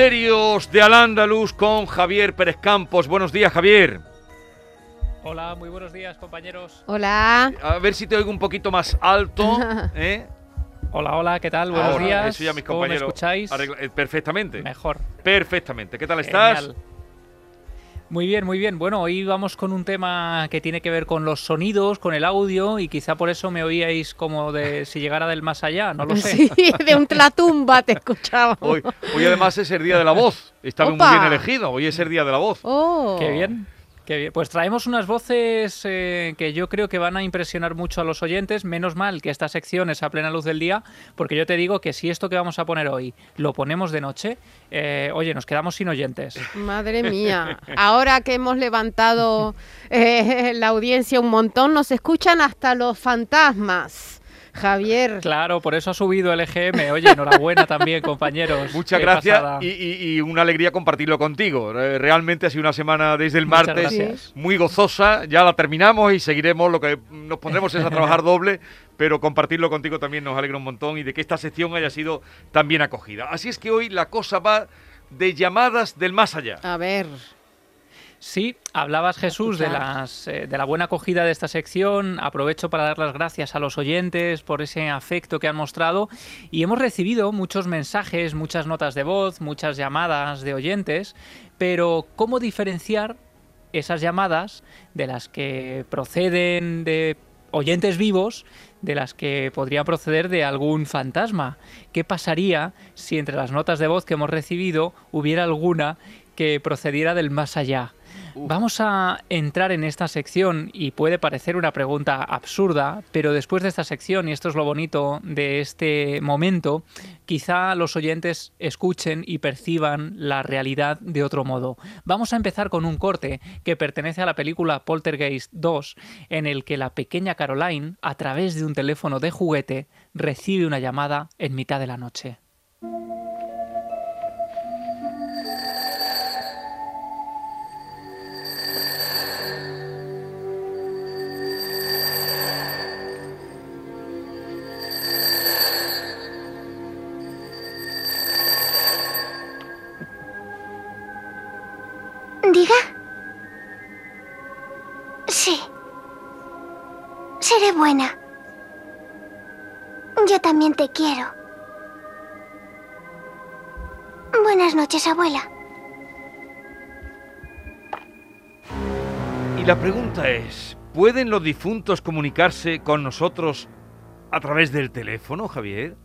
Misterios de Al-Ándalus con Javier Pérez Campos. Buenos días, Javier. Hola, muy buenos días, compañeros. Hola. A ver si te oigo un poquito más alto. ¿eh? Hola, hola, ¿qué tal? Buenos Ahora, días. eso ya mis ¿Cómo me compañeros escucháis? arregla- eh, perfectamente. Mejor. Perfectamente. ¿Qué tal estás? Muy bien, muy bien. Bueno, hoy vamos con un tema que tiene que ver con los sonidos, con el audio, y quizá por eso me oíais como de si llegara del más allá, no lo sé. Sí, de un tlatumba te escuchaba. Hoy, hoy además es el día de la voz. Está muy Opa. bien elegido. Hoy es el día de la voz. Oh. Qué bien. Qué bien. Pues traemos unas voces eh, que yo creo que van a impresionar mucho a los oyentes. Menos mal que esta sección es a plena luz del día, porque yo te digo que si esto que vamos a poner hoy lo ponemos de noche, eh, oye, nos quedamos sin oyentes. Madre mía. Ahora que hemos levantado eh, la audiencia un montón, nos escuchan hasta los fantasmas. Javier. Claro, por eso ha subido el EGM. Oye, enhorabuena también, compañeros. Muchas Qué gracias y, y- y una alegría compartirlo contigo. Eh, Realmente ha sido una semana desde el Muchas martes gracias. muy gozosa. Ya la terminamos y seguiremos. Lo que nos pondremos es a trabajar doble, pero compartirlo contigo también nos alegra un montón y de que esta sección haya sido tan bien acogida. Así es que hoy la cosa va de llamadas del más allá. A ver. Sí, hablabas Jesús de, las, eh, de la buena acogida de esta sección. Aprovecho para dar las gracias a los oyentes por ese afecto que han mostrado. Y hemos recibido muchos mensajes, muchas notas de voz, muchas llamadas de oyentes. Pero, ¿cómo diferenciar esas llamadas de las que proceden de oyentes vivos de las que podría proceder de algún fantasma. ¿Qué pasaría si entre las notas de voz que hemos recibido hubiera alguna que procediera del más allá? Vamos a entrar en esta sección y puede parecer una pregunta absurda, pero después de esta sección, y esto es lo bonito de este momento, quizá los oyentes escuchen y perciban la realidad de otro modo. Vamos a empezar con un corte que pertenece a la película Poltergeist 2, en el que la pequeña Caroline, a través de un teléfono de juguete, recibe una llamada en mitad de la noche. Buena. Yo también te quiero. Buenas noches, abuela. Y la pregunta es, ¿pueden los difuntos comunicarse con nosotros a través del teléfono, Javier?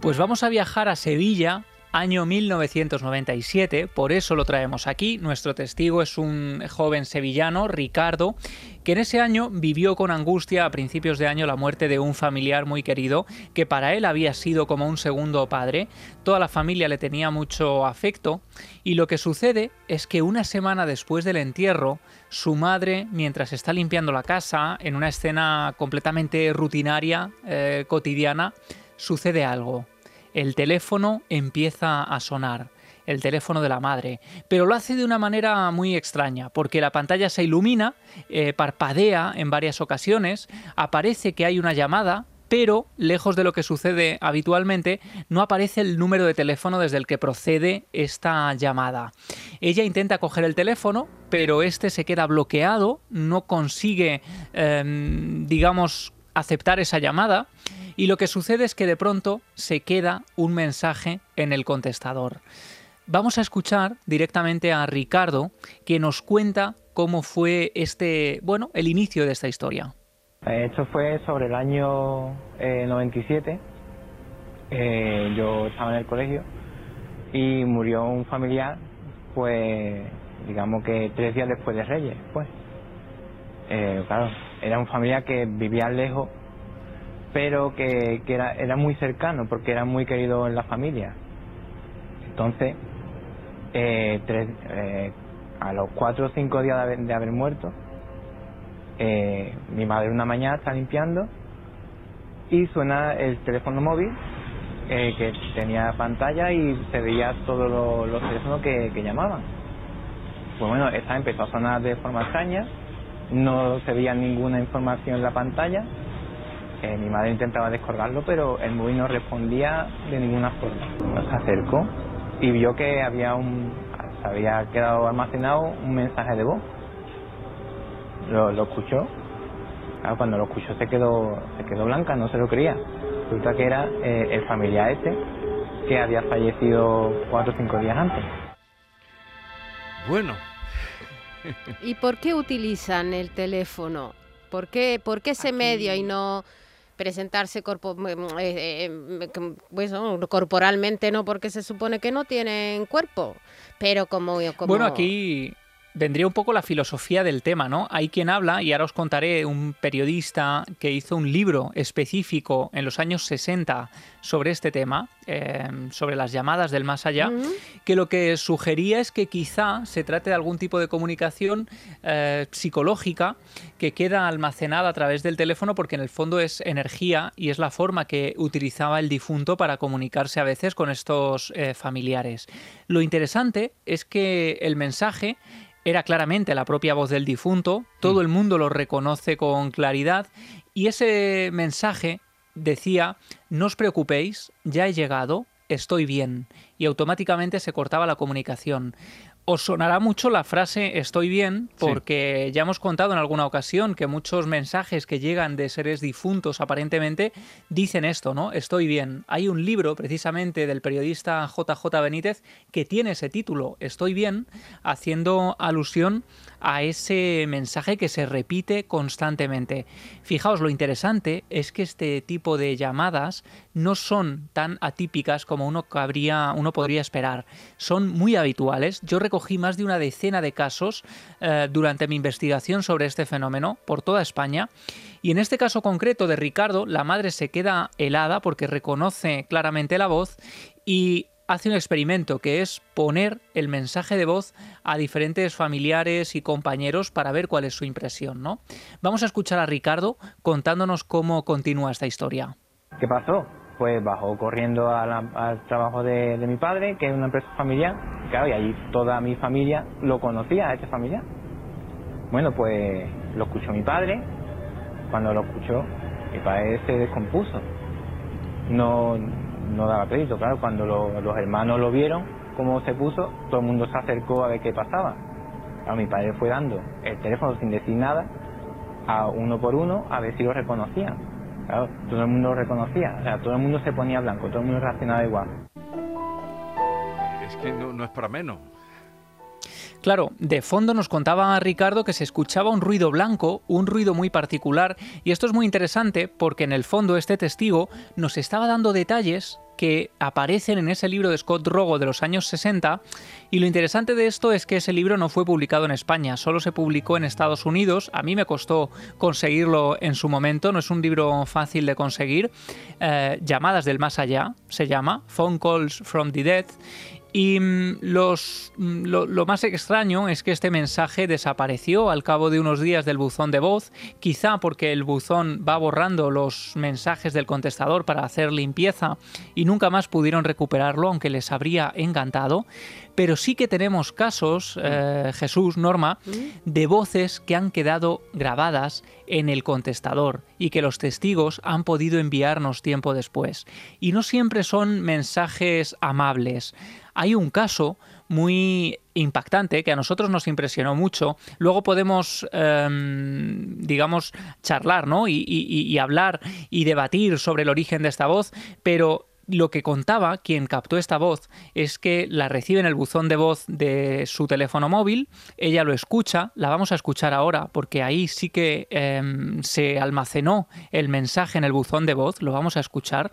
Pues vamos a viajar a Sevilla, año 1997, por eso lo traemos aquí. Nuestro testigo es un joven sevillano, Ricardo, que en ese año vivió con angustia a principios de año la muerte de un familiar muy querido, que para él había sido como un segundo padre. Toda la familia le tenía mucho afecto y lo que sucede es que una semana después del entierro, su madre, mientras está limpiando la casa, en una escena completamente rutinaria, eh, cotidiana, sucede algo. El teléfono empieza a sonar, el teléfono de la madre, pero lo hace de una manera muy extraña, porque la pantalla se ilumina, eh, parpadea en varias ocasiones, aparece que hay una llamada, pero lejos de lo que sucede habitualmente, no aparece el número de teléfono desde el que procede esta llamada. Ella intenta coger el teléfono, pero este se queda bloqueado, no consigue, em, digamos, aceptar esa llamada y lo que sucede es que de pronto se queda un mensaje en el contestador. Vamos a escuchar directamente a Ricardo que nos cuenta cómo fue este, bueno, el inicio de esta historia. Eh, Esto fue sobre el año eh, 97. Eh, yo estaba en el colegio y murió un familiar, pues digamos que tres días después de Reyes, pues. Eh, claro, era un familiar que vivía lejos, pero que, que era, era muy cercano porque era muy querido en la familia. Entonces, eh, tres- eh, a los cuatro o cinco días de haber, muerto, eh, mi madre una mañana está limpiando y suena el teléfono móvil eh, que tenía pantalla y se veía todos los teléfonos que, que llamaban. Pues bueno, esta empezó a sonar de forma extraña, no se veía ninguna información en la pantalla mi madre intentaba descolgarlo, pero el móvil no respondía de ninguna forma. Nos acercó y vio que había un, se había quedado almacenado un mensaje de voz. Lo, escuchó. Cuando lo escuchó se quedó, se quedó blanca, no se lo creía. Resulta que era eh, el familiar ese que había fallecido cuatro o cinco días antes. Bueno. ¿Y por qué utilizan el teléfono? ¿Por qué, por qué ese medio y no presentarse corpo eh, eh, pues, corporalmente? No, porque se supone que no tienen cuerpo. Pero como, como... Bueno, aquí vendría un poco la filosofía del tema, ¿no? Hay quien habla, y ahora os contaré, un periodista que hizo un libro específico en los años 60 sobre este tema, em, sobre las llamadas del más allá, que lo que sugería es que quizá se trate de algún tipo de comunicación eh, psicológica que queda almacenada a través del teléfono porque en el fondo es energía y es la forma que utilizaba el difunto para comunicarse a veces con estos eh, familiares. Lo interesante es que el mensaje era claramente la propia voz del difunto, todo mm. el mundo lo reconoce con claridad y ese mensaje decía, no os preocupéis, ya he llegado, estoy bien, y automáticamente se cortaba la comunicación. Os sonará mucho la frase estoy bien, porque ya hemos contado en alguna ocasión que muchos mensajes que llegan de seres difuntos aparentemente dicen esto, ¿no? Estoy bien. Hay un libro precisamente del periodista JJ Benítez que tiene ese título, Estoy bien, haciendo alusión a ese mensaje que se repite constantemente. Fijaos, lo interesante es que este tipo de llamadas no son tan atípicas como uno, uno podría esperar. Son muy habituales. Yo recogí más de una decena de casos eh, durante mi investigación sobre este fenómeno por toda España. Y en este caso concreto de Ricardo, la madre se queda helada porque reconoce claramente la voz y hace un experimento que es poner el mensaje de voz a diferentes familiares y compañeros para ver cuál es su impresión, ¿no? Vamos a escuchar a Ricardo contándonos cómo continúa esta historia. ¿Qué pasó? Pues bajó corriendo al trabajo de, mi padre, que es una empresa familiar, claro, y allí toda mi familia lo conocía, a este familiar. Bueno, pues lo escuchó mi padre, cuando lo escuchó, mi padre se descompuso. No, no daba crédito. Claro, cuando los hermanos lo vieron, cómo se puso, todo el mundo se acercó a ver qué pasaba. a mi padre fue dando el teléfono sin decir nada a uno por uno a ver si lo reconocían. Claro, todo el mundo reconocía, o sea, todo el mundo se ponía blanco, todo el mundo reaccionaba igual. Es que no es para menos. Claro, de fondo nos contaba Ricardo que se escuchaba un ruido blanco, un ruido muy particular, y esto es muy interesante porque en el fondo este testigo nos estaba dando detalles que aparecen en ese libro de Scott Rogo de los años 60 y lo interesante de esto es que ese libro no fue publicado en España, solo se publicó en Estados Unidos, a mí me costó conseguirlo en su momento, no es un libro fácil de conseguir, eh, Llamadas del Más Allá se llama, Phone Calls from the Dead y mm, los, mm, lo, más extraño es que este mensaje desapareció al cabo de unos días del buzón de voz, quizá porque el buzón va borrando los mensajes del contestador para hacer limpieza y nunca más pudieron recuperarlo, aunque les habría encantado. Pero sí que tenemos casos, mm. eh, Jesús, Norma, de voces que han quedado grabadas en el contestador y que los testigos han podido enviarnos tiempo después. Y no siempre son mensajes amables. Hay un caso muy impactante que a nosotros nos impresionó mucho. Luego podemos, em, digamos, charlar, ¿no? y hablar y debatir sobre el origen de esta voz, pero lo que contaba quien captó esta voz es que la recibe en el buzón de voz de su teléfono móvil, ella lo escucha, la vamos a escuchar ahora porque ahí sí que em, se almacenó el mensaje en el buzón de voz, lo vamos a escuchar.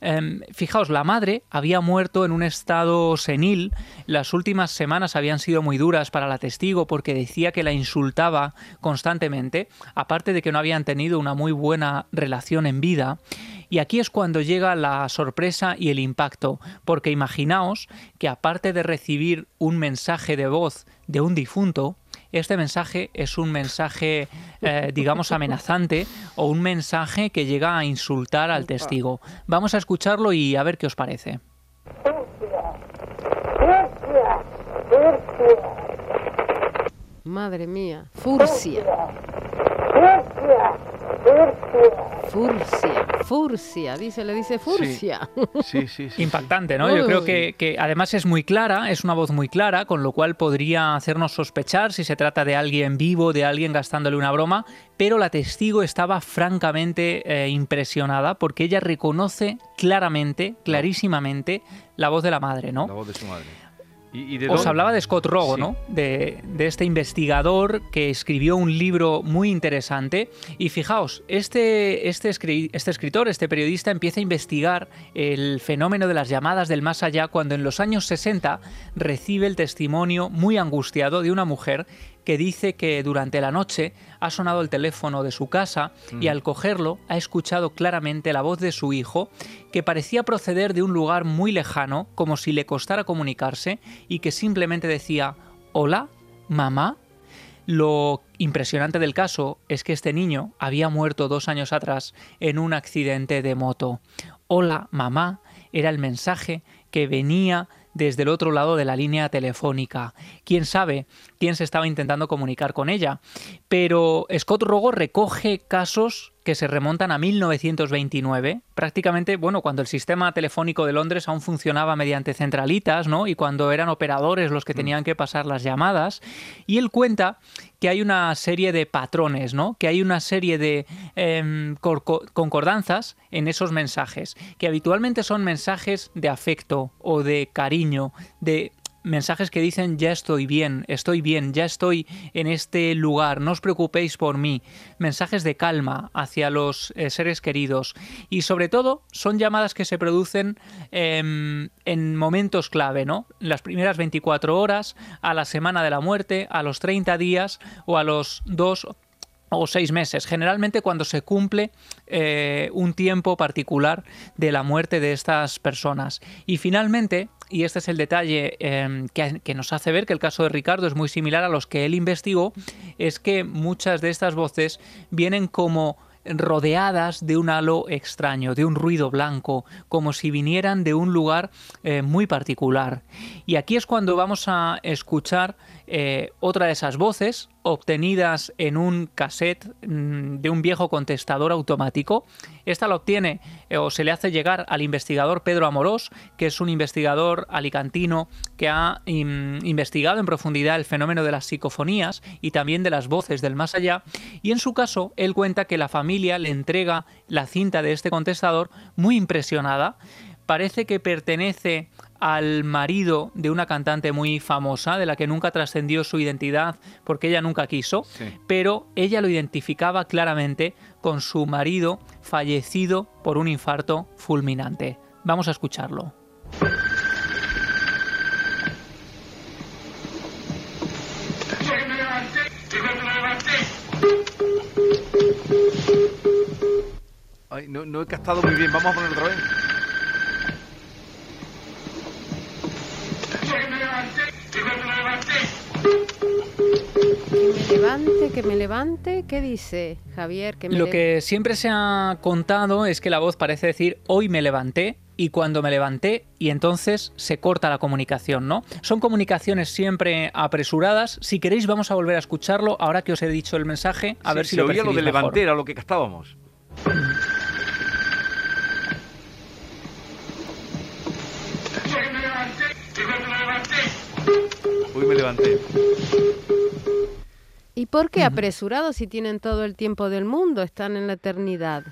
Em, fijaos, la madre había muerto en un estado senil, las últimas semanas habían sido muy duras para la testigo porque decía que la insultaba constantemente, aparte de que no habían tenido una muy buena relación en vida. Y aquí es cuando llega la sorpresa y el impacto, porque imaginaos que aparte de recibir un mensaje de voz de un difunto, este mensaje es un mensaje, eh, digamos, amenazante o un mensaje que llega a insultar al testigo. Vamos a escucharlo y a ver qué os parece. Madre mía, Furcia. Furcia, furcia, dice, le dice furcia. Sí, sí, sí. Impactante, ¿no? Yo creo que además es muy clara, es una voz muy clara, con lo cual podría hacernos sospechar si se trata de alguien vivo, de alguien gastándole una broma, pero la testigo estaba francamente eh, impresionada porque ella reconoce claramente, clarísimamente, la voz de la madre, ¿no? La voz de su madre. ¿Y, y de Os dónde? hablaba de Scott Rogo, Sí. ¿no? De, de este investigador que escribió un libro muy interesante. Y fijaos, este, este, escri- este escritor, este periodista, empieza a investigar el fenómeno de las llamadas del más allá cuando en los años 60 recibe el testimonio muy angustiado de una mujer que dice que durante la noche ha sonado el teléfono de su casa y al cogerlo ha escuchado claramente la voz de su hijo que parecía proceder de un lugar muy lejano, como si le costara comunicarse y que simplemente decía, hola, mamá. Lo impresionante del caso es que este niño había muerto dos años atrás en un accidente de moto. Hola, mamá, era el mensaje que venía desde el otro lado de la línea telefónica. Quién sabe quién se estaba intentando comunicar con ella. Pero Scott Rogo recoge casos que se remontan a 1929, prácticamente, bueno, cuando el sistema telefónico de Londres aún funcionaba mediante centralitas, ¿no? Y cuando eran operadores los que tenían que pasar las llamadas. Y él cuenta que hay una serie de patrones, ¿no? Que hay una serie de em, concordanzas en esos mensajes, que habitualmente son mensajes de afecto o de cariño, de mensajes que dicen ya estoy bien, estoy bien, ya estoy en este lugar, no os preocupéis por mí, mensajes de calma hacia los eh, seres queridos y sobre todo son llamadas que se producen em, en momentos clave, ¿no? Las primeras 24 horas, a la semana de la muerte, a los 30 días o a los dos o seis meses, generalmente cuando se cumple eh, un tiempo particular de la muerte de estas personas. Y finalmente, y este es el detalle que, que nos hace ver que el caso de Ricardo es muy similar a los que él investigó, es que muchas de estas voces vienen como rodeadas de un halo extraño, de un ruido blanco, como si vinieran de un lugar eh, muy particular. Y aquí es cuando vamos a escuchar eh, otra de esas voces obtenidas en un cassette mm, de un viejo contestador automático. Esta la obtiene eh, o se le hace llegar al investigador Pedro Amorós, que es un investigador alicantino que ha investigado en profundidad el fenómeno de las psicofonías y también de las voces del más allá. Y en su caso, él cuenta que la familia le entrega la cinta de este contestador muy impresionada. Parece que pertenece al marido de una cantante muy famosa, de la que nunca trascendió su identidad porque ella nunca quiso, Sí. pero ella lo identificaba claramente con su marido fallecido por un infarto fulminante. Vamos a escucharlo. Ay, no, no he captado muy bien. Vamos a poner otra vez. Levante, que me levante. ¿Qué dice Javier? Que me Lo le- que siempre se ha contado es que la voz parece decir hoy me levanté y cuando me levanté y entonces se corta la comunicación, ¿no? Son comunicaciones siempre apresuradas. Si queréis vamos a volver a escucharlo ahora que os he dicho el mensaje, a Sí, ver si se lo oía lo de mejor. levantera, lo que captábamos. Hoy me levanté. ¿Y por qué apresurados si tienen todo el tiempo del mundo? Están en la eternidad.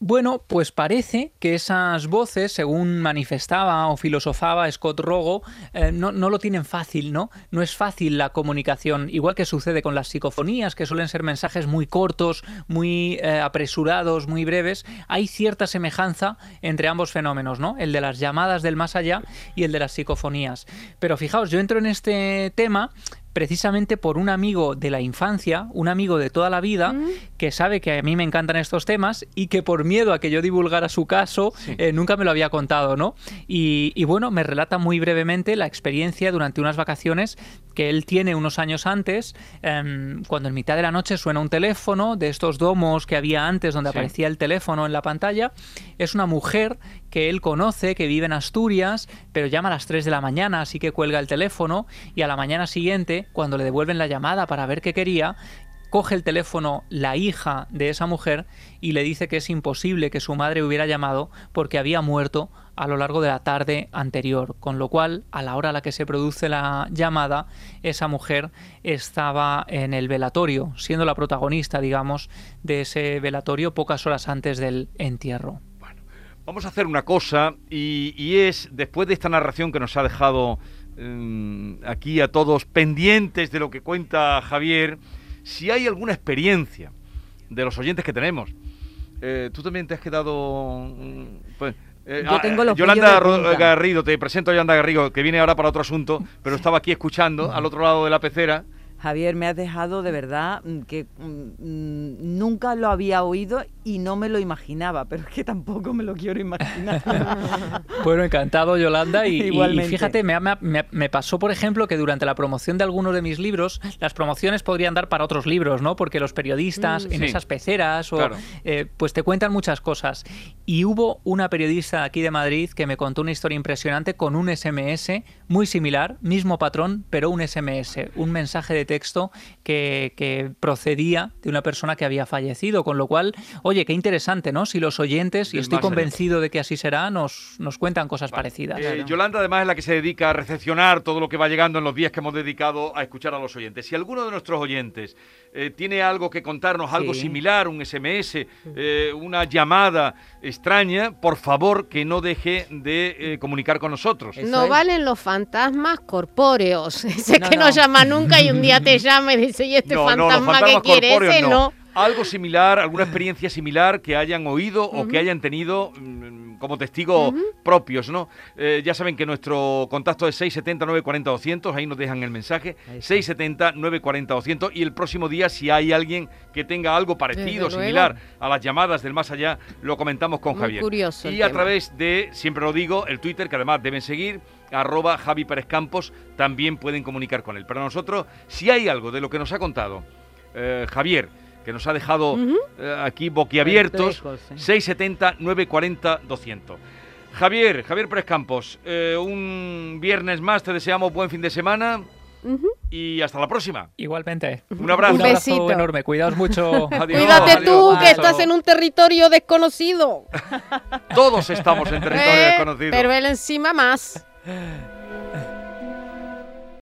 Bueno, pues parece que esas voces, según manifestaba o filosofaba Scott Rogo, eh, no, no lo tienen fácil, ¿no? No es fácil la comunicación, igual que sucede con las psicofonías, que suelen ser mensajes muy cortos, muy eh, apresurados, muy breves. Hay cierta semejanza entre ambos fenómenos, ¿no? El de las llamadas del más allá y el de las psicofonías. Pero fijaos, yo entro en este tema precisamente por un amigo de la infancia, un amigo de toda la vida, que sabe que a mí me encantan estos temas y que por miedo a que yo divulgara su caso, eh, nunca me lo había contado, ¿no? Y, y bueno, me relata muy brevemente la experiencia durante unas vacaciones que él tiene unos años antes, em, cuando en mitad de la noche suena un teléfono de estos domos que había antes donde Sí. aparecía el teléfono en la pantalla, es una mujer que él conoce, que vive en Asturias, pero llama a las 3 de la mañana, así que cuelga el teléfono y a la mañana siguiente, cuando le devuelven la llamada para ver qué quería, coge el teléfono la hija de esa mujer y le dice que es imposible que su madre hubiera llamado porque había muerto a lo largo de la tarde anterior, con lo cual a la hora a la que se produce la llamada, esa mujer estaba en el velatorio, siendo la protagonista, digamos, de ese velatorio pocas horas antes del entierro. Vamos a hacer una cosa y, es, después de esta narración que nos ha dejado mm, aquí a todos pendientes de lo que cuenta Javier, si hay alguna experiencia de los oyentes que tenemos. Eh, tú también te has quedado... Mm, pues, eh, Yo ah, tengo los Yolanda Garrido, te presento a Yolanda Garrido, que viene ahora para otro asunto, pero estaba aquí escuchando al otro lado de la pecera Javier, me has dejado de verdad mm, que mm, nunca lo había oído y no me lo imaginaba, pero es que tampoco me lo quiero imaginar. bueno, encantado, Yolanda. Y, fíjate, me, pasó, por ejemplo, que durante la promoción de algunos de mis libros, las promociones podrían dar para otros libros, ¿no? Porque los periodistas mm. en esas peceras o, eh, pues te cuentan muchas cosas. Y hubo una periodista aquí de Madrid que me contó una historia impresionante con un SMS muy similar, mismo patrón, pero un SMS, un mensaje de texto que, procedía de una persona que había fallecido, con lo cual, oye, qué interesante, ¿no? Si los oyentes, y estoy convencido de que así será, nos, nos cuentan cosas parecidas. Eh, Yolanda además es la que se dedica a recepcionar todo lo que va llegando en los días que hemos dedicado a escuchar a los oyentes. Si alguno de nuestros oyentes eh, tiene algo que contarnos, algo similar, un SMS, eh, una llamada extraña, por favor que no deje de comunicar con nosotros. no valen los fantasmas corpóreos, ese que no llama nunca y un día te llama y dice, ¿y este fantasma que quiere? Ese no. Algo similar, alguna experiencia similar que hayan oído o que hayan tenido como testigos propios, ¿no? Eh, ya saben que nuestro contacto es 670-940-200, ahí nos dejan el mensaje, 670-940-200 y el próximo día si hay alguien que tenga algo parecido, similar a las llamadas del más allá, lo comentamos con Javier. Curioso y a través de, siempre lo digo, el Twitter, que además deben seguir, arroba Javi Pérez Campos, también pueden comunicar con él. Pero nosotros, si hay algo de lo que nos ha contado eh, Javier, que nos ha dejado eh, aquí boquiabiertos, 670 940 200. Javier, Javier Pérez Campos, eh, un viernes más, te deseamos buen fin de semana. Y hasta la próxima. Igualmente. Un abrazo. Un abrazo enorme. Cuidaos mucho. Cuídate tú, que estás en un territorio desconocido. Todos estamos en territorio desconocido. Pero él encima más.